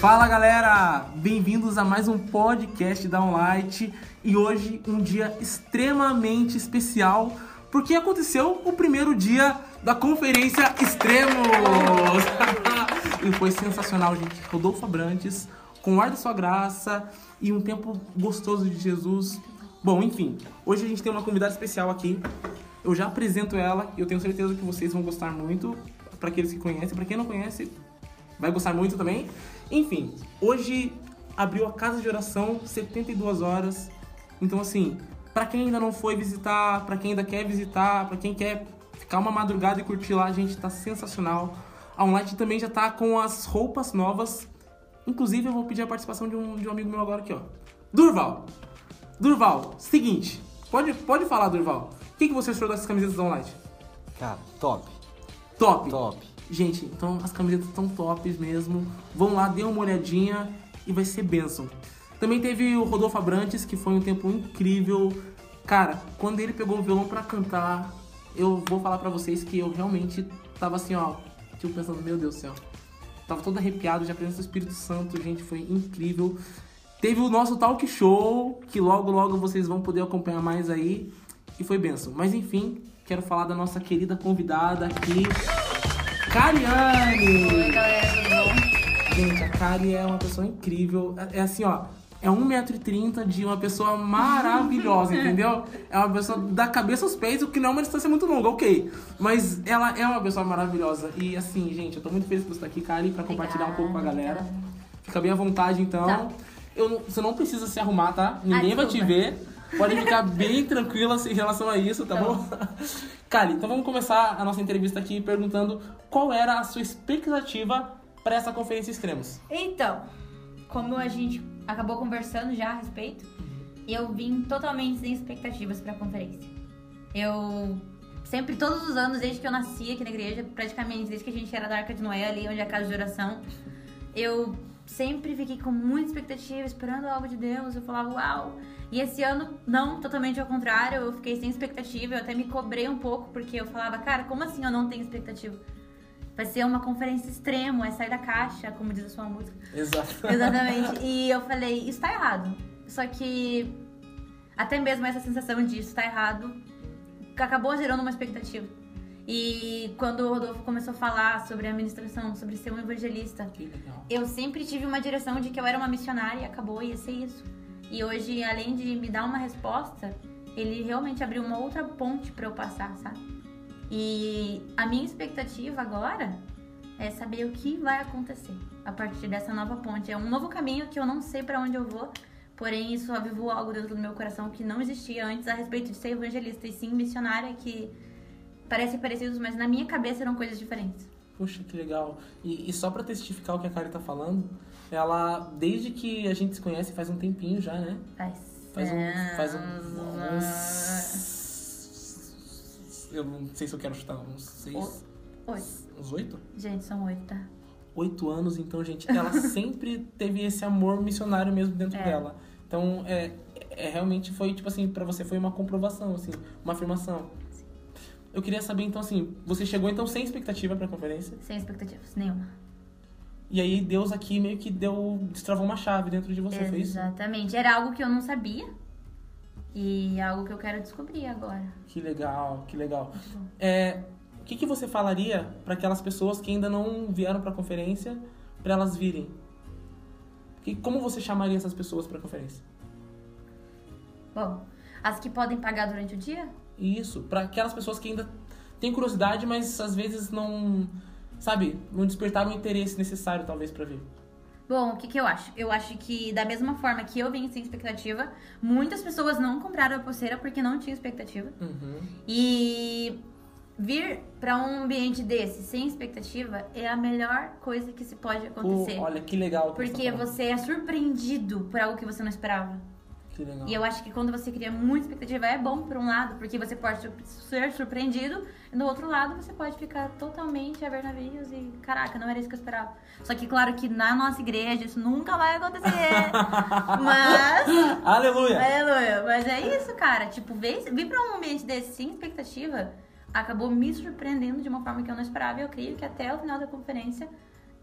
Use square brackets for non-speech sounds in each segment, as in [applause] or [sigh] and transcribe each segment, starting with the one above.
Fala galera, bem-vindos a mais um podcast da Onlight e hoje um dia extremamente especial porque aconteceu o primeiro dia da conferência Extremos [laughs] e foi sensacional, gente. Rodolfo Abrantes, com o ar da sua graça e um tempo gostoso de Jesus. Bom, enfim, hoje a gente tem uma convidada especial aqui. Eu já apresento ela e eu tenho certeza que vocês vão gostar muito. Para aqueles que conhecem, para quem não conhece, vai gostar muito também. Enfim, hoje abriu a casa de oração 72 horas. Então assim, para quem ainda não foi visitar, para quem ainda quer visitar, para quem quer ficar uma madrugada e curtir lá, a gente tá sensacional. A Online também já tá com as roupas novas. Inclusive, eu vou pedir a participação de um, de um amigo meu agora aqui, ó. Durval! Durval, seguinte, pode, pode falar, Durval. O que, que você achou dessas camisetas da Online? Cara, top. Top! Top. Gente, então as camisetas estão tops mesmo. Vão lá, dê uma olhadinha e vai ser bênção. Também teve o Rodolfo Abrantes, que foi um tempo incrível. Cara, quando ele pegou o violão para cantar, eu vou falar para vocês que eu realmente tava assim, ó, tipo pensando, meu Deus do céu. Tava todo arrepiado a presença do Espírito Santo, gente, foi incrível. Teve o nosso talk show, que logo logo vocês vão poder acompanhar mais aí, e foi benção. Mas enfim, quero falar da nossa querida convidada aqui, Cariane. Oi, galera, tudo bom? Gente, a Kari é uma pessoa incrível. É é assim, ó. É 1,30m de uma pessoa maravilhosa, [laughs] entendeu? É uma pessoa da cabeça aos pés, o que não é uma distância muito longa, ok. Mas ela é uma pessoa maravilhosa. E assim, gente, eu tô muito feliz por você estar aqui, Kari, pra compartilhar um pouco com a galera. Fica bem à vontade, então. Tá. Eu você não precisa se arrumar, tá? Ninguém vai te ver. Pode ficar bem tranquila em relação a isso, tá Tá bom? Kali, então vamos começar a nossa entrevista aqui perguntando qual era a sua expectativa para essa conferência Extremos. Então, como a gente acabou conversando já a respeito, eu vim totalmente sem expectativas pra conferência. Eu sempre, todos os anos, desde que eu nasci aqui na igreja, praticamente desde que a gente era da Arca de Noé, ali onde é a casa de oração, eu sempre fiquei com muita expectativa, esperando algo de Deus. Eu falava, uau! E esse ano, não, totalmente ao contrário, eu fiquei sem expectativa, eu até me cobrei um pouco, porque eu falava, cara, como assim eu não tenho expectativa? Vai ser uma conferência extremo, é sair da caixa, como diz a sua música. Exato. Exatamente. [laughs] E eu falei, isso tá errado. Só que até mesmo essa sensação de isso tá errado acabou gerando uma expectativa. E quando o Rodolfo começou a falar sobre a administração, sobre ser um evangelista, eu sempre tive uma direção de que eu era uma missionária e acabou, ia ser isso. E hoje, além de me dar uma resposta, ele realmente abriu uma outra ponte pra eu passar, sabe? E a minha expectativa agora é saber o que vai acontecer a partir dessa nova ponte. É um novo caminho que eu não sei pra onde eu vou, porém isso avivou algo dentro do meu coração que não existia antes a respeito de ser evangelista e sim missionária, que parecem parecidos, mas na minha cabeça eram coisas diferentes. Puxa, que legal. E, e só pra testificar o que a Kari tá falando, ela, desde que a gente se conhece faz um tempinho já, né? Faz. Faz um. Faz um. uns- eu não sei se eu quero chutar uns seis. Oi. Uns oito? Gente, são oito, tá? Oito anos, então, gente, ela [laughs] sempre teve esse amor missionário mesmo dentro É. dela. Então, é, é realmente foi, tipo assim, pra você foi uma comprovação, assim, uma afirmação. Eu queria saber, então, assim, você chegou então sem expectativa pra conferência, Sem expectativas, nenhuma. e aí Deus aqui meio que deu, destravou uma chave dentro de você, fez? Exatamente. Era algo que eu não sabia. E algo que eu quero descobrir agora. Que legal, que legal. É, o que, que você falaria para aquelas pessoas que ainda não vieram para a conferência, para elas virem? Que, como você chamaria essas pessoas para a conferência? Bom, as que podem pagar durante o dia? Isso, para aquelas pessoas que ainda têm curiosidade, mas às vezes não, sabe, não despertaram o interesse necessário talvez para vir. Bom, o que, que eu acho? Eu acho que da mesma forma que eu vim sem expectativa, muitas pessoas não compraram a pulseira porque não tinham expectativa. Uhum. E vir pra um ambiente desse sem expectativa é a melhor coisa que se pode acontecer. olha que legal. que porque você, tá você é surpreendido por algo que você não esperava. E eu acho que quando você cria muita expectativa é bom por um lado, porque você pode ser surpreendido, e do outro lado você pode ficar totalmente a ver navios e caraca, não era isso que eu esperava. Só que claro que na nossa igreja isso nunca vai acontecer. [laughs] mas Aleluia! Aleluia. Mas é isso, cara. Tipo, vir, vir pra um ambiente desse sem expectativa acabou me surpreendendo de uma forma que eu não esperava. E eu creio que até o final da conferência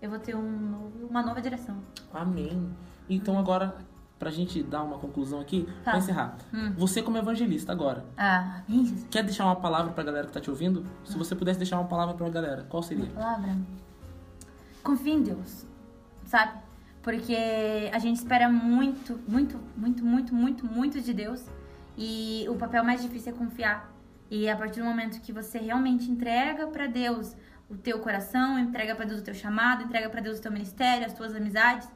eu vou ter um novo- uma nova direção. Amém. Então agora, pra gente dar uma conclusão aqui, Tá. pra encerrar. Hum. Você como evangelista agora, Ah, Jesus. quer deixar uma palavra pra galera que tá te ouvindo? Se você pudesse deixar uma palavra pra galera, qual seria? palavra. Confie em Deus, sabe? Porque a gente espera muito, muito, muito, muito, muito, muito de Deus. E o papel mais difícil é confiar. E a partir do momento que você realmente entrega pra Deus o teu coração, entrega pra Deus o teu chamado, entrega pra Deus o teu ministério, as tuas amizades,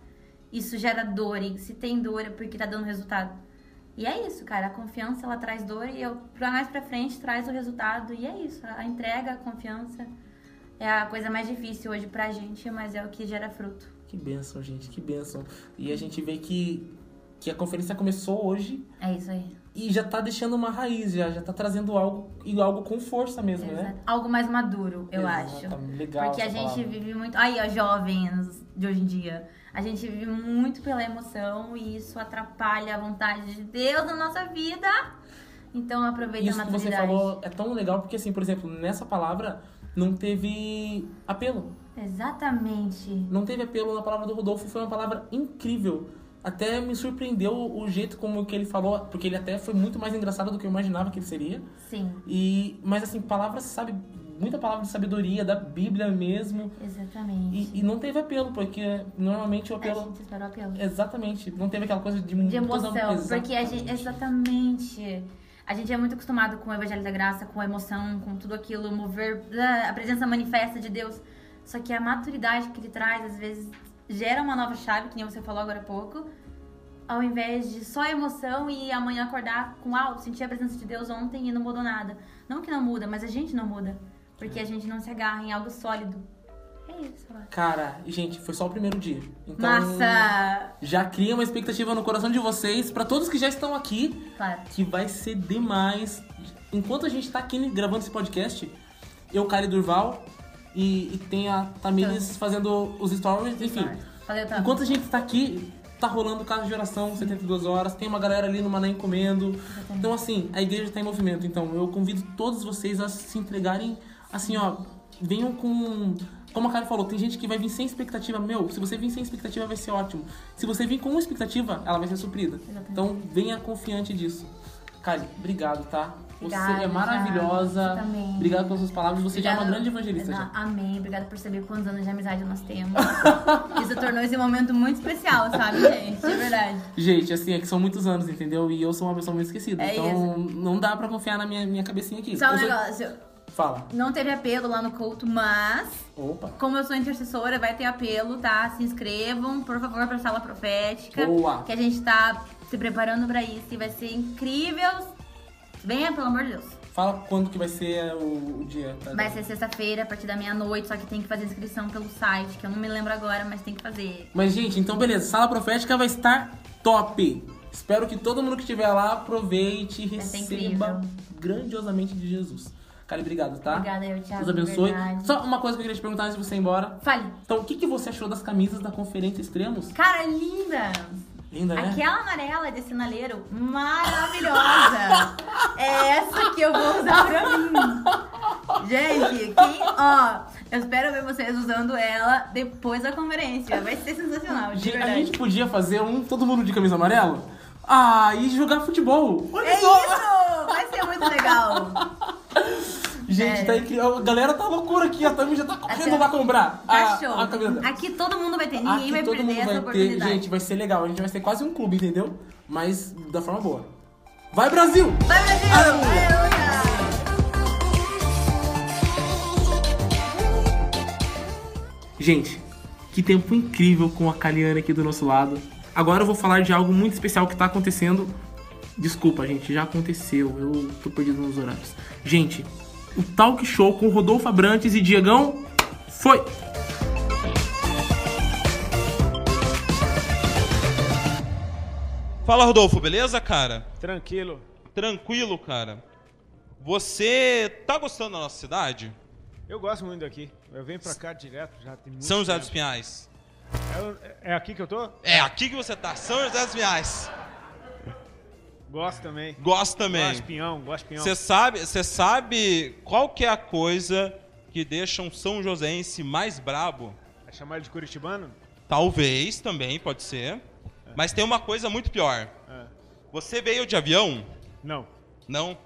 isso gera dor. E se tem dor é porque tá dando resultado. E é isso, cara. A confiança ela traz dor e eu, mais pra frente traz o resultado. E é isso. A entrega, a confiança é a coisa mais difícil hoje pra gente, mas é o que gera fruto. Que bênção, gente, que bênção. E a gente vê que, que a conferência começou hoje É isso aí. e já tá deixando uma raiz, já, já tá trazendo algo, e algo com força mesmo, né? Exato. Algo mais maduro, eu acho. Exatamente. Legal Porque a essa gente palavra. vive muito. Aí, ó, jovens de hoje em dia. A gente vive muito pela emoção e isso atrapalha a vontade de Deus na nossa vida. Então aproveita Isso a que você maturidade. falou é tão legal porque, assim, por exemplo, nessa palavra não teve apelo. Exatamente. Não teve apelo na palavra do Rodolfo, foi uma palavra incrível. Até me surpreendeu o jeito como que ele falou, porque ele até foi muito mais engraçado do que eu imaginava que ele seria. Sim, E, mas assim, palavras, sabe, muita palavra de sabedoria, da Bíblia mesmo. exatamente. E, e não teve apelo, porque normalmente o A apelo. gente espera o apelo. Exatamente, não teve aquela coisa de de emoção. toda- Porque a gente, Exatamente. exatamente. A gente é muito acostumado com o Evangelho da Graça, com a emoção, com tudo aquilo, mover ah, a presença manifesta de Deus. Só que a maturidade que ele traz, às vezes, gera uma nova chave, que nem você falou agora há pouco. Ao invés de só emoção e amanhã acordar com, ah, eu senti a presença de Deus ontem e não mudou nada. Não que não muda, mas a gente não muda. Porque a gente não se agarra em algo sólido. É isso, eu acho. Cara, gente, foi só o primeiro dia. Então, Massa! já cria uma expectativa no coração de vocês, pra todos que já estão aqui, Claro. que vai ser demais. Enquanto a gente tá aqui gravando esse podcast, eu, Kari Durval, e, e tem a Tamires fazendo os stories, enfim. Valeu, Tam. Enquanto a gente tá aqui, tá rolando casa de oração, 72 horas, tem uma galera ali no Mané comendo. Então, assim, a igreja tá em movimento. Então, eu convido todos vocês a se entregarem, assim, ó, venham com. Como a Karen falou, tem gente que vai vir sem expectativa. Meu, se você vir sem expectativa, vai ser ótimo. Se você vir com uma expectativa, ela vai ser suprida. Exatamente. Então, venha confiante disso. Karen, obrigado, tá? Você Obrigada, é maravilhosa. Você também. Obrigado pelas suas palavras. Você já é uma Obrigada- grande evangelista. Já. Amém. Obrigada por saber quantos anos de amizade nós temos. [laughs] Isso tornou esse momento muito especial, sabe, gente? É verdade. Gente, assim, é que são muitos anos, entendeu? E eu sou uma pessoa muito esquecida. É então, não dá pra confiar na minha, minha cabecinha aqui. Só um sou- negócio. Fala. Não teve apelo lá no culto, mas Opa. como eu sou intercessora, vai ter apelo, tá? Se inscrevam, por favor, pra sala profética. Boa. Que a gente tá se preparando pra isso e vai ser incrível. Venha, pelo amor de Deus. Fala quando que vai ser o, o dia. Tá? Vai ser sexta-feira, a partir da meia-noite, só que tem que fazer inscrição pelo site, que eu não me lembro agora, mas tem que fazer. Mas, gente, então beleza. Sala profética vai estar top. Espero que todo mundo que estiver lá aproveite e ser receba grandiosamente de Jesus. Cara, obrigado, tá? Obrigada, eu, Thiago. Deus abençoe. verdade. Só uma coisa que eu queria te perguntar antes de você ir embora. Fale. Então, o que, que você achou das camisas da Conferência Extremos? Cara, linda! Linda, né? Aquela amarela de sinaleiro, maravilhosa! [laughs] é essa que eu vou usar pra mim. Gente, quem, ó, eu espero ver vocês usando ela depois da conferência. Vai ser sensacional, de Gente, a verdade. gente podia fazer um todo mundo de camisa amarela? Ah, e jogar futebol. Olha É só. isso! Vai ser muito legal. [laughs] Gente, É. tá incrível. A galera tá loucura aqui. A Tami já tá correndo Até- lá comprar Tá a, show. a camisa dela. Aqui todo mundo vai ter, ninguém Aqui vai todo perder mundo essa vai ter. oportunidade. Gente, vai ser legal. A gente vai ser quase um clube, entendeu? Mas da forma boa. Vai, Brasil! Vai, Brasil! Aleluia! Aleluia! Gente, que tempo incrível com a Kaliane aqui do nosso lado. Agora eu vou falar de algo muito especial que tá acontecendo. Desculpa, gente, já aconteceu. Eu tô perdido nos horários. Gente, o talk show com Rodolfo Abrantes e Diegão foi! Fala, Rodolfo, beleza, cara? Tranquilo. Tranquilo, cara. Você tá gostando da nossa cidade? Eu gosto muito daqui. Eu venho pra cá direto, já tem muito São José dos. Pinhais. É, é aqui que eu tô? É aqui que você tá, São José dos Pinhais. Gosto também. Gosto também. Gosto de pinhão, gosto de pinhão. Você sabe, você sabe qual que é a coisa que deixa um São Joséense mais brabo? Vai chamar ele de curitibano? Talvez também, pode ser. Mas tem uma coisa muito pior. É. Você veio de avião? Não. Não.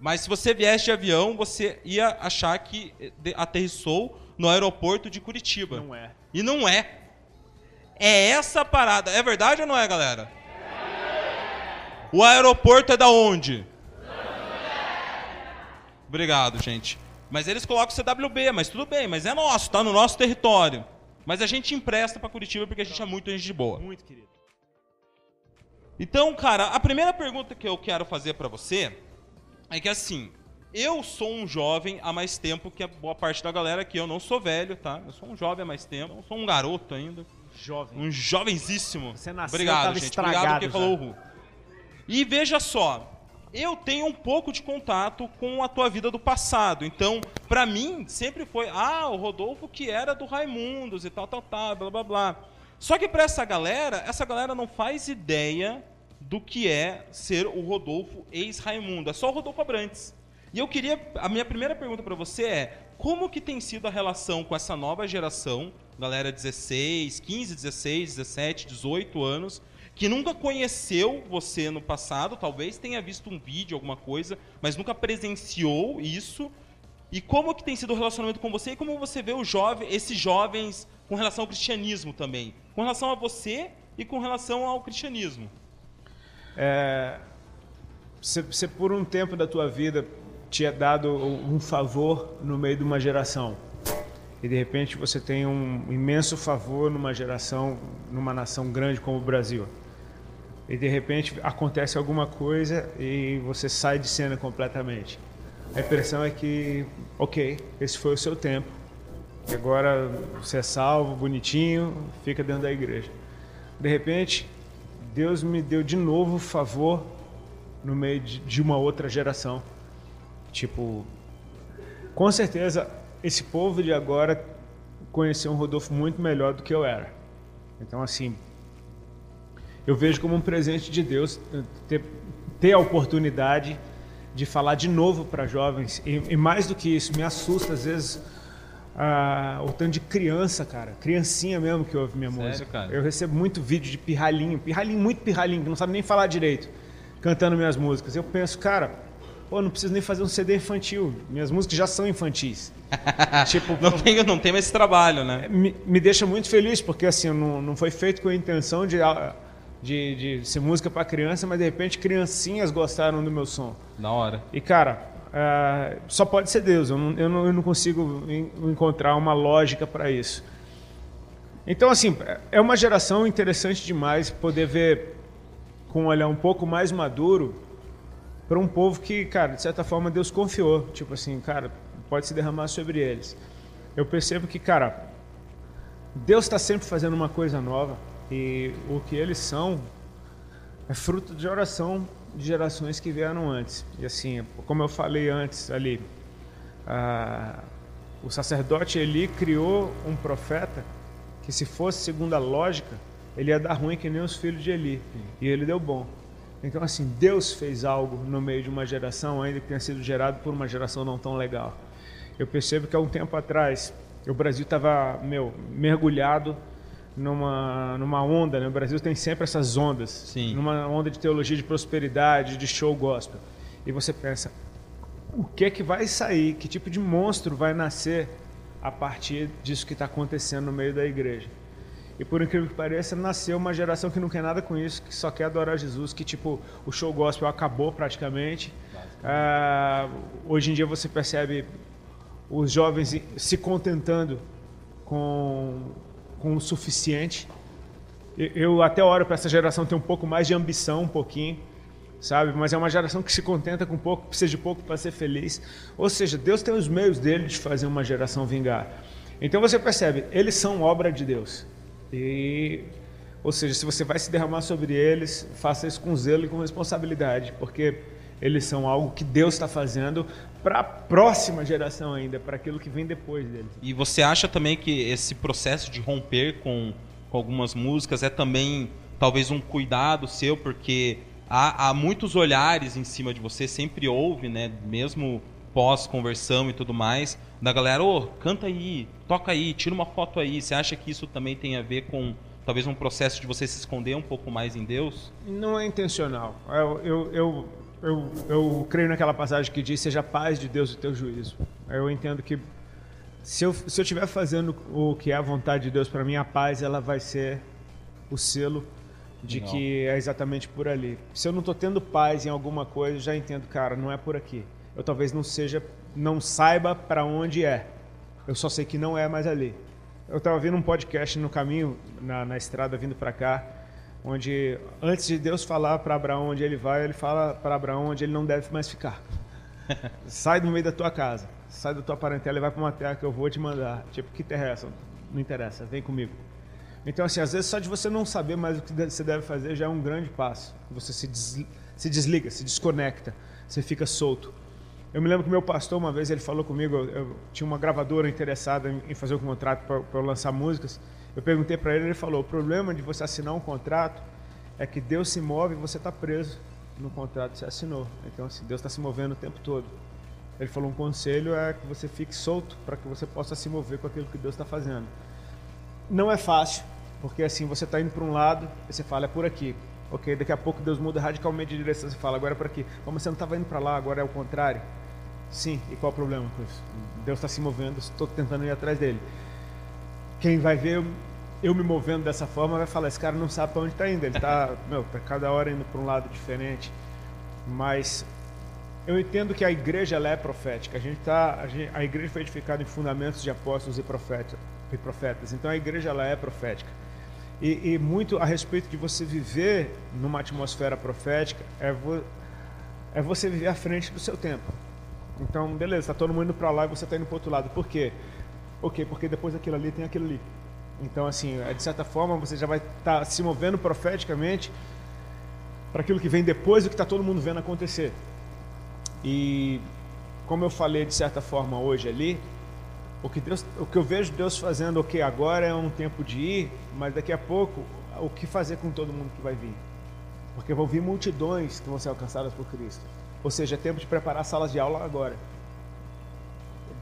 Mas se você viesse de avião, você ia achar que eh, aterrissou no aeroporto de Curitiba. Não é. E não é. É essa a parada. É verdade ou não é, galera? O aeroporto é da onde? Obrigado, gente. Mas eles colocam CWB, mas tudo bem, mas é nosso, tá no nosso território. Mas a gente empresta pra Curitiba porque a gente é muito gente de boa. Muito querido. Então, cara, a primeira pergunta que eu quero fazer pra você é que assim, eu sou um jovem há mais tempo que a boa parte da galera aqui. Eu não sou velho, tá? Eu sou um jovem há mais tempo. Eu sou um garoto ainda. Jovem. Um jovenzíssimo. Você nasceu, Obrigado, gente. Obrigado porque já. falou o Ru. E veja só, eu tenho um pouco de contato com a tua vida do passado. Então, pra mim, sempre foi, ah, o Rodolfo que era do Raimundos e tal, tal, tal, blá, blá, blá. Só que pra essa galera, essa galera não faz ideia do que é ser o Rodolfo ex-Raimundo. É só o Rodolfo Abrantes. E eu queria, a minha primeira pergunta pra você é, como que tem sido a relação com essa nova geração, galera 16, 15, 16, 17, 18 anos, que nunca conheceu você no passado, talvez tenha visto um vídeo, alguma coisa, mas nunca presenciou isso. E como que tem sido o relacionamento com você e como você vê o jovem, esses jovens com relação ao cristianismo também? Com relação a você e com relação ao cristianismo. É, você, você, por um tempo da tua vida, tinha dado um favor no meio de uma geração. E de repente você tem um imenso favor numa geração, numa nação grande como o Brasil. E de repente acontece alguma coisa e você sai de cena completamente. A impressão é que, ok, esse foi o seu tempo. E agora você é salvo, bonitinho, fica dentro da igreja. De repente, Deus me deu de novo favor no meio de, uma outra geração. Tipo, com certeza esse povo de agora conheceu um Rodolfo muito melhor do que eu era. Então, assim, eu vejo como um presente de Deus ter, ter a oportunidade de falar de novo para jovens. E, e, mais do que isso, me assusta às vezes ah, o tanto de criança, cara. Criancinha mesmo que ouve minha Sério, música. cara? Eu recebo muito vídeo de pirralhinho, pirralhinho, muito pirralhinho, que não sabe nem falar direito, cantando minhas músicas. Eu penso, cara, pô, não preciso nem fazer um CD infantil. Minhas músicas já são infantis. [laughs] tipo, não tem, não tem mais esse trabalho, né? Me, me deixa muito feliz, porque assim, não, não foi feito com a intenção de, de, de ser música para criança, mas de repente criancinhas gostaram do meu som. Da hora. E cara, uh, só pode ser Deus, eu não, eu não, eu não consigo encontrar uma lógica para isso. Então, assim, é uma geração interessante demais poder ver com um olhar um pouco mais maduro para um povo que, cara, de certa forma Deus confiou. Tipo assim, cara, pode se derramar sobre eles. Eu percebo que, cara, Deus está sempre fazendo uma coisa nova e o que eles são é fruto de oração de gerações que vieram antes. E assim, como eu falei antes ali, ah, o sacerdote Eli criou um profeta que se fosse segundo a lógica, ele ia dar ruim que nem os filhos de Eli. E ele deu bom. Então, assim, Deus fez algo no meio de uma geração, ainda que tenha sido gerado por uma geração não tão legal. Eu percebo que há um tempo atrás, o Brasil estava, meu, mergulhado numa, numa onda, né? O Brasil tem sempre essas ondas. Sim. Numa onda de teologia de prosperidade, de show gospel. E você pensa, o que é que vai sair? Que tipo de monstro vai nascer a partir disso que está acontecendo no meio da igreja? E por incrível que pareça, nasceu uma geração que não quer nada com isso, que só quer adorar Jesus, que tipo, o show gospel acabou praticamente. Ah, hoje em dia você percebe os jovens se contentando com, com o suficiente. Eu até oro para essa geração ter um pouco mais de ambição, um pouquinho, sabe? Mas é uma geração que se contenta com pouco, precisa de pouco para ser feliz. Ou seja, Deus tem os meios dele de fazer uma geração vingar. Então você percebe, eles são obra de Deus. E, ou seja, se você vai se derramar sobre eles, faça isso com zelo e com responsabilidade, porque eles são algo que Deus está fazendo para a próxima geração ainda, para aquilo que vem depois deles. E você acha também que esse processo de romper com, com algumas músicas é também talvez um cuidado seu, porque há, há muitos olhares em cima de você, sempre houve, né? Mesmo pós-conversão e tudo mais, da galera, ô, canta aí, toca aí, tira uma foto aí. Você acha que isso também tem a ver com talvez um processo de você se esconder um pouco mais em Deus? Não é intencional. Eu, eu, eu, eu, eu creio naquela passagem que diz: Seja paz de Deus o teu juízo. Eu entendo que se eu se eu estiver fazendo o que é a vontade de Deus para mim, a paz ela vai ser o selo de Legal. que é exatamente por ali. Se eu não estou tendo paz em alguma coisa, já entendo, cara, não é por aqui. Eu talvez não seja, não saiba para onde é. Eu só sei que não é mais ali. Eu estava vendo um podcast no caminho, na, na estrada vindo para cá, onde antes de Deus falar para Abraão onde ele vai, ele fala para Abraão onde ele não deve mais ficar. [laughs] sai do meio da tua casa, sai da tua parentela e vai para uma terra que eu vou te mandar. Tipo, que terra é essa? Não interessa, vem comigo. Então, assim, às vezes só de você não saber mais o que você deve fazer já é um grande passo. Você se, des- se desliga, se desconecta, você fica solto. Eu me lembro que meu pastor, uma vez, ele falou comigo, eu, eu tinha uma gravadora interessada em, em fazer um contrato para eu lançar músicas. Eu perguntei para ele, ele falou, o problema de você assinar um contrato é que Deus se move e você está preso no contrato que você assinou. Então, assim, Deus está se movendo o tempo todo. Ele falou, um conselho é que você fique solto para que você possa se mover com aquilo que Deus está fazendo. Não é fácil, porque assim, você está indo para um lado e você fala, é por aqui. Ok, daqui a pouco Deus muda radicalmente de direção, você fala, agora é por aqui. Mas você não estava indo para lá, agora é o contrário. Sim, e qual o problema com isso? Deus está se movendo, estou tentando ir atrás dele. Quem vai ver eu, me movendo dessa forma vai falar, esse cara não sabe para onde está indo, ele está, [laughs] meu, tá cada hora indo para um lado diferente. Mas eu entendo que a igreja ela é profética. A gente tá, a, gente- a igreja foi edificada em fundamentos de apóstolos e profetas, e profetas. Então a igreja ela é profética. E, e muito a respeito de você viver numa atmosfera profética é, vo, é você viver à frente do seu tempo. Então, beleza, está todo mundo indo para lá e você está indo para outro lado. Por quê? Ok, porque depois daquilo ali tem aquilo ali. Então, assim, é, de certa forma, você já vai estar se movendo profeticamente para aquilo que vem depois do que está todo mundo vendo acontecer. E como eu falei de certa forma hoje ali, o que, Deus, o que eu vejo Deus fazendo, ok, agora é um tempo de ir, mas daqui a pouco, o que fazer com todo mundo que vai vir? Porque vão vir multidões que vão ser alcançadas por Cristo. Ou seja, é tempo de preparar salas de aula agora.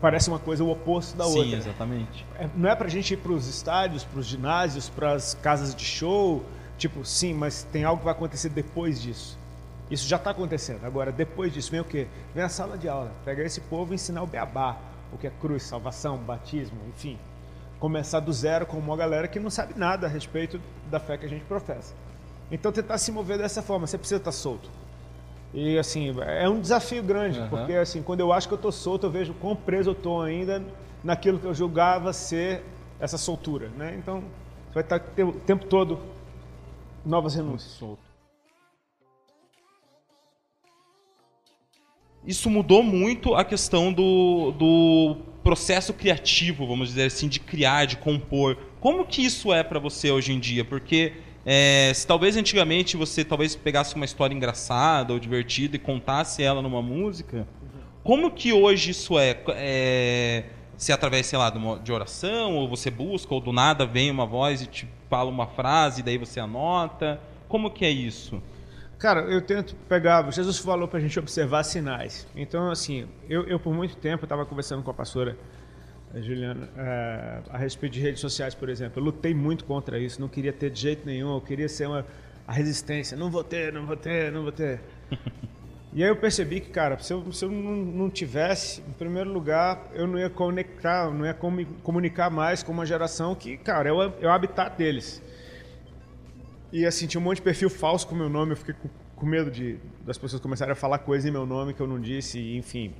Parece uma coisa o oposto da Sim, outra. exatamente. É, não é pra gente ir pros estádios, pros ginásios, pras casas de show, tipo, sim, mas tem algo que vai acontecer depois disso. Isso já está acontecendo. Agora, depois disso, vem o quê? Vem a sala de aula. Pegar esse povo e ensinar o beabá, o que é cruz, salvação, batismo, enfim. Começar do zero com uma galera que não sabe nada a respeito da fé que a gente professa. Então, tentar se mover dessa forma. Você precisa estar solto. E, assim, é um desafio grande, Aham. porque, assim, quando eu acho que eu estou solto, eu vejo quão preso eu estou ainda naquilo que eu julgava ser essa soltura, né? Então, você vai estar o tempo todo novas renúncias. Isso mudou muito a questão do, do processo criativo, vamos dizer assim, de criar, de compor. Como que isso é para você hoje em dia? Porque é, se talvez antigamente você talvez pegasse uma história engraçada ou divertida e contasse ela numa música, como que hoje isso é? é se através, sei lá, de, oração, ou você busca, ou do nada vem uma voz e te fala uma frase, e daí você anota. Como que é isso? Cara, eu tento pegar. Jesus falou pra gente observar sinais. Então, assim, eu, eu por muito tempo estava conversando com a pastora Juliana eh, a respeito de redes sociais, por exemplo. Eu lutei muito contra isso, não queria ter de jeito nenhum, eu queria ser uma, a resistência. Não vou ter, não vou ter, não vou ter. [laughs] E aí eu percebi que, cara, se eu, se eu não, não tivesse, em primeiro lugar, eu não ia conectar, não ia comu- comunicar mais com uma geração que, cara, é o, é o habitat deles. E assim, tinha um monte de perfil falso com meu nome, eu fiquei com, com medo de das pessoas começarem a falar coisa em meu nome que eu não disse, e, enfim,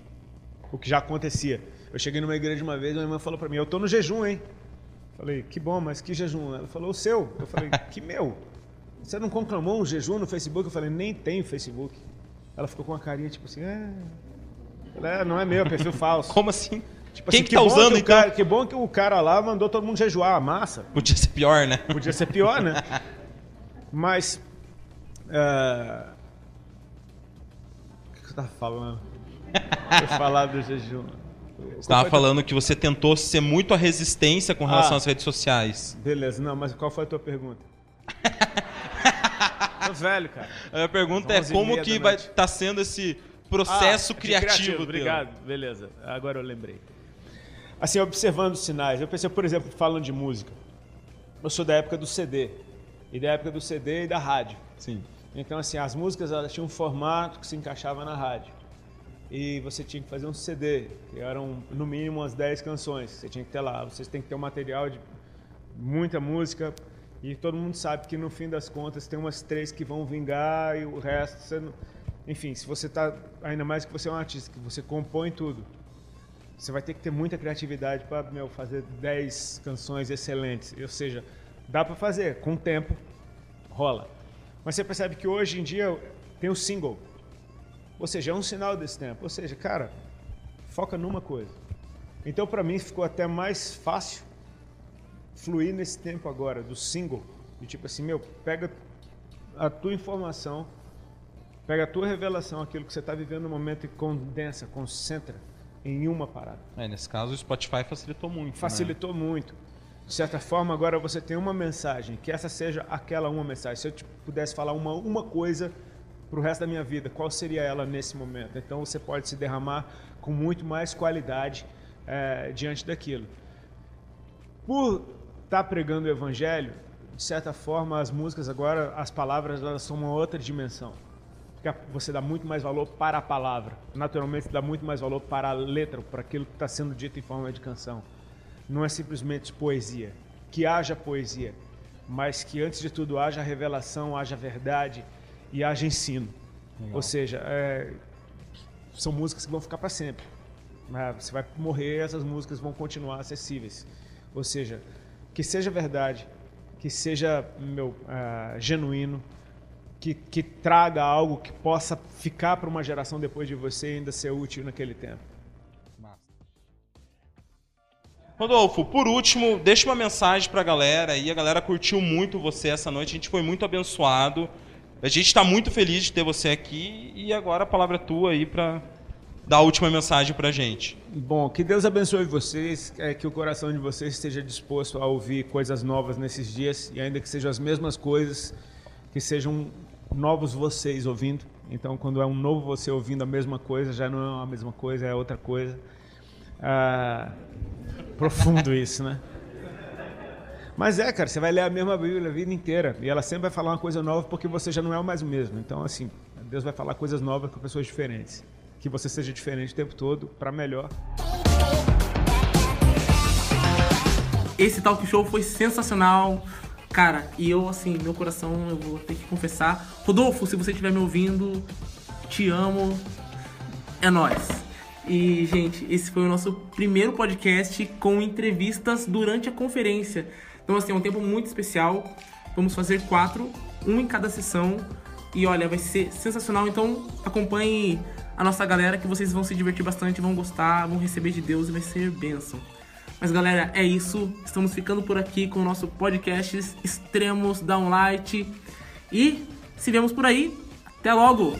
o que já acontecia. Eu cheguei numa igreja uma vez, minha irmã falou pra mim, eu tô no jejum, hein? Falei, que bom, mas que jejum? Ela falou, o seu. Eu falei, [laughs] que meu? Você não conclamou um jejum no Facebook? Eu falei, nem tem Facebook. Ela ficou com uma carinha tipo assim, é... Falei, "É, não é meu, é perfil falso. [laughs] Como assim? Tipo Quem assim, que tá usando, o então? cara- que bom que o cara lá mandou todo mundo jejuar a massa. Podia ser pior, né? Podia ser pior, né? [laughs] Mas. é, O que você tava falando? Falar do jejum. Você estava falando que você tentou ser muito a resistência com relação Ah. às redes sociais. Beleza, não, mas qual foi a tua pergunta? [laughs] Tô velho, cara. A pergunta é como que vai estar sendo esse processo Ah, de criativo, teu. Obrigado, beleza. Agora eu lembrei. Assim, observando os sinais. Eu pensei, por exemplo, falando de música. Eu sou da época do CD. E da época do CD e da rádio. Sim. Então, assim, as músicas elas tinham um formato que se encaixava na rádio. E você tinha que fazer um CD, que eram no mínimo umas 10 canções. Você tinha que ter lá. Vocês têm que ter um material de muita música. E todo mundo sabe que no fim das contas tem umas três que vão vingar e o resto você não... Enfim, se você tá. Ainda mais que você é um artista, que você compõe tudo. Você vai ter que ter muita criatividade para fazer 10 canções excelentes. Ou seja, dá para fazer, com o tempo rola. Mas você percebe que hoje em dia tem o single. Ou seja, é um sinal desse tempo. Ou seja, cara, foca numa coisa. Então, para mim, ficou até mais fácil fluir nesse tempo agora, do single. De tipo assim, meu, pega a tua informação, pega a tua revelação, aquilo que você está vivendo no momento e condensa, concentra em uma parada. É, nesse caso o Spotify facilitou muito. né? Facilitou muito. De certa forma, agora você tem uma mensagem, que essa seja aquela uma mensagem. Se eu te pudesse falar uma, uma coisa para o resto da minha vida, qual seria ela nesse momento? Então você pode se derramar com muito mais qualidade eh, diante daquilo. Por estar pregando o evangelho, de certa forma, as músicas agora, as palavras, elas são uma outra dimensão. Porque você dá muito mais valor para a palavra. Naturalmente, você dá muito mais valor para a letra, para aquilo que está sendo dito em forma de canção. Não é simplesmente poesia. Que haja poesia, mas que antes de tudo haja revelação, haja verdade e haja ensino. Legal. Ou seja, é, são músicas que vão ficar para sempre. né? Você vai morrer, essas músicas vão continuar acessíveis. Ou seja, que seja verdade, que seja meu ah, genuíno, que, que traga algo que possa ficar para uma geração depois de você e ainda ser útil naquele tempo. Rodolfo, por último, deixa uma mensagem pra galera aí. A galera curtiu muito você essa noite, a gente foi muito abençoado. A gente está muito feliz de ter você aqui e agora a palavra é tua aí pra dar a última mensagem pra gente. Bom, que Deus abençoe vocês, é, que o coração de vocês esteja disposto a ouvir coisas novas nesses dias e ainda que sejam as mesmas coisas, que sejam novos vocês ouvindo. Então, quando é um novo você ouvindo a mesma coisa, já não é a mesma coisa, é outra coisa. Ah, profundo isso, né? Mas é, cara, você vai ler a mesma Bíblia a vida inteira e ela sempre vai falar uma coisa nova porque você já não é mais o mesmo. Então, assim, Deus vai falar coisas novas com pessoas diferentes. Que você seja diferente o tempo todo, para melhor. Esse talk show foi sensacional. Cara, e eu, assim, meu coração, eu vou ter que confessar. Rodolfo, se você estiver me ouvindo, te amo. É nóis. E, gente, esse foi o nosso primeiro podcast com entrevistas durante a conferência. Então, assim, é um tempo muito especial. Vamos fazer quatro, um em cada sessão. E olha, vai ser sensacional. Então, acompanhe a nossa galera que vocês vão se divertir bastante, vão gostar, vão receber de Deus e vai ser bênção. Mas galera, é isso. Estamos ficando por aqui com o nosso podcast Extremos Downlight. E se vemos por aí, até logo!